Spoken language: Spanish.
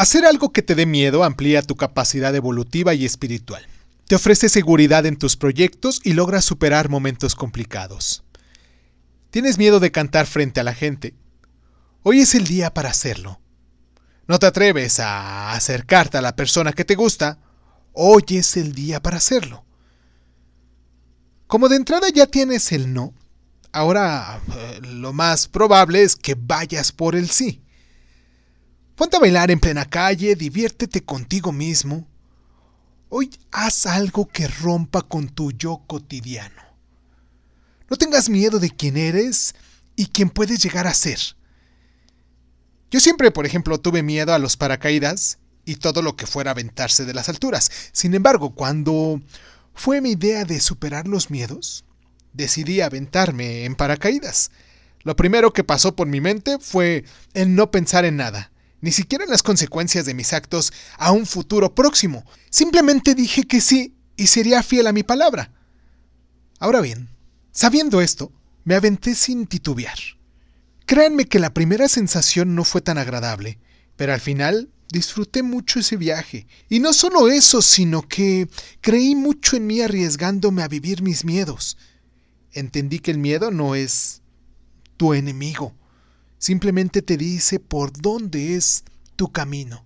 Hacer algo que te dé miedo amplía tu capacidad evolutiva y espiritual. Te ofrece seguridad en tus proyectos y logras superar momentos complicados. ¿Tienes miedo de cantar frente a la gente? Hoy es el día para hacerlo. ¿No te atreves a acercarte a la persona que te gusta? Hoy es el día para hacerlo. Como de entrada ya tienes el no, ahora eh, lo más probable es que vayas por el sí. Ponte a bailar en plena calle, diviértete contigo mismo. Hoy haz algo que rompa con tu yo cotidiano. No tengas miedo de quién eres y quién puedes llegar a ser. Yo siempre, por ejemplo, tuve miedo a los paracaídas y todo lo que fuera aventarse de las alturas. Sin embargo, cuando fue mi idea de superar los miedos, decidí aventarme en paracaídas. Lo primero que pasó por mi mente fue el no pensar en nada ni siquiera las consecuencias de mis actos a un futuro próximo. Simplemente dije que sí y sería fiel a mi palabra. Ahora bien, sabiendo esto, me aventé sin titubear. Créanme que la primera sensación no fue tan agradable, pero al final disfruté mucho ese viaje. Y no solo eso, sino que creí mucho en mí arriesgándome a vivir mis miedos. Entendí que el miedo no es tu enemigo, simplemente te dice por dónde es tu camino.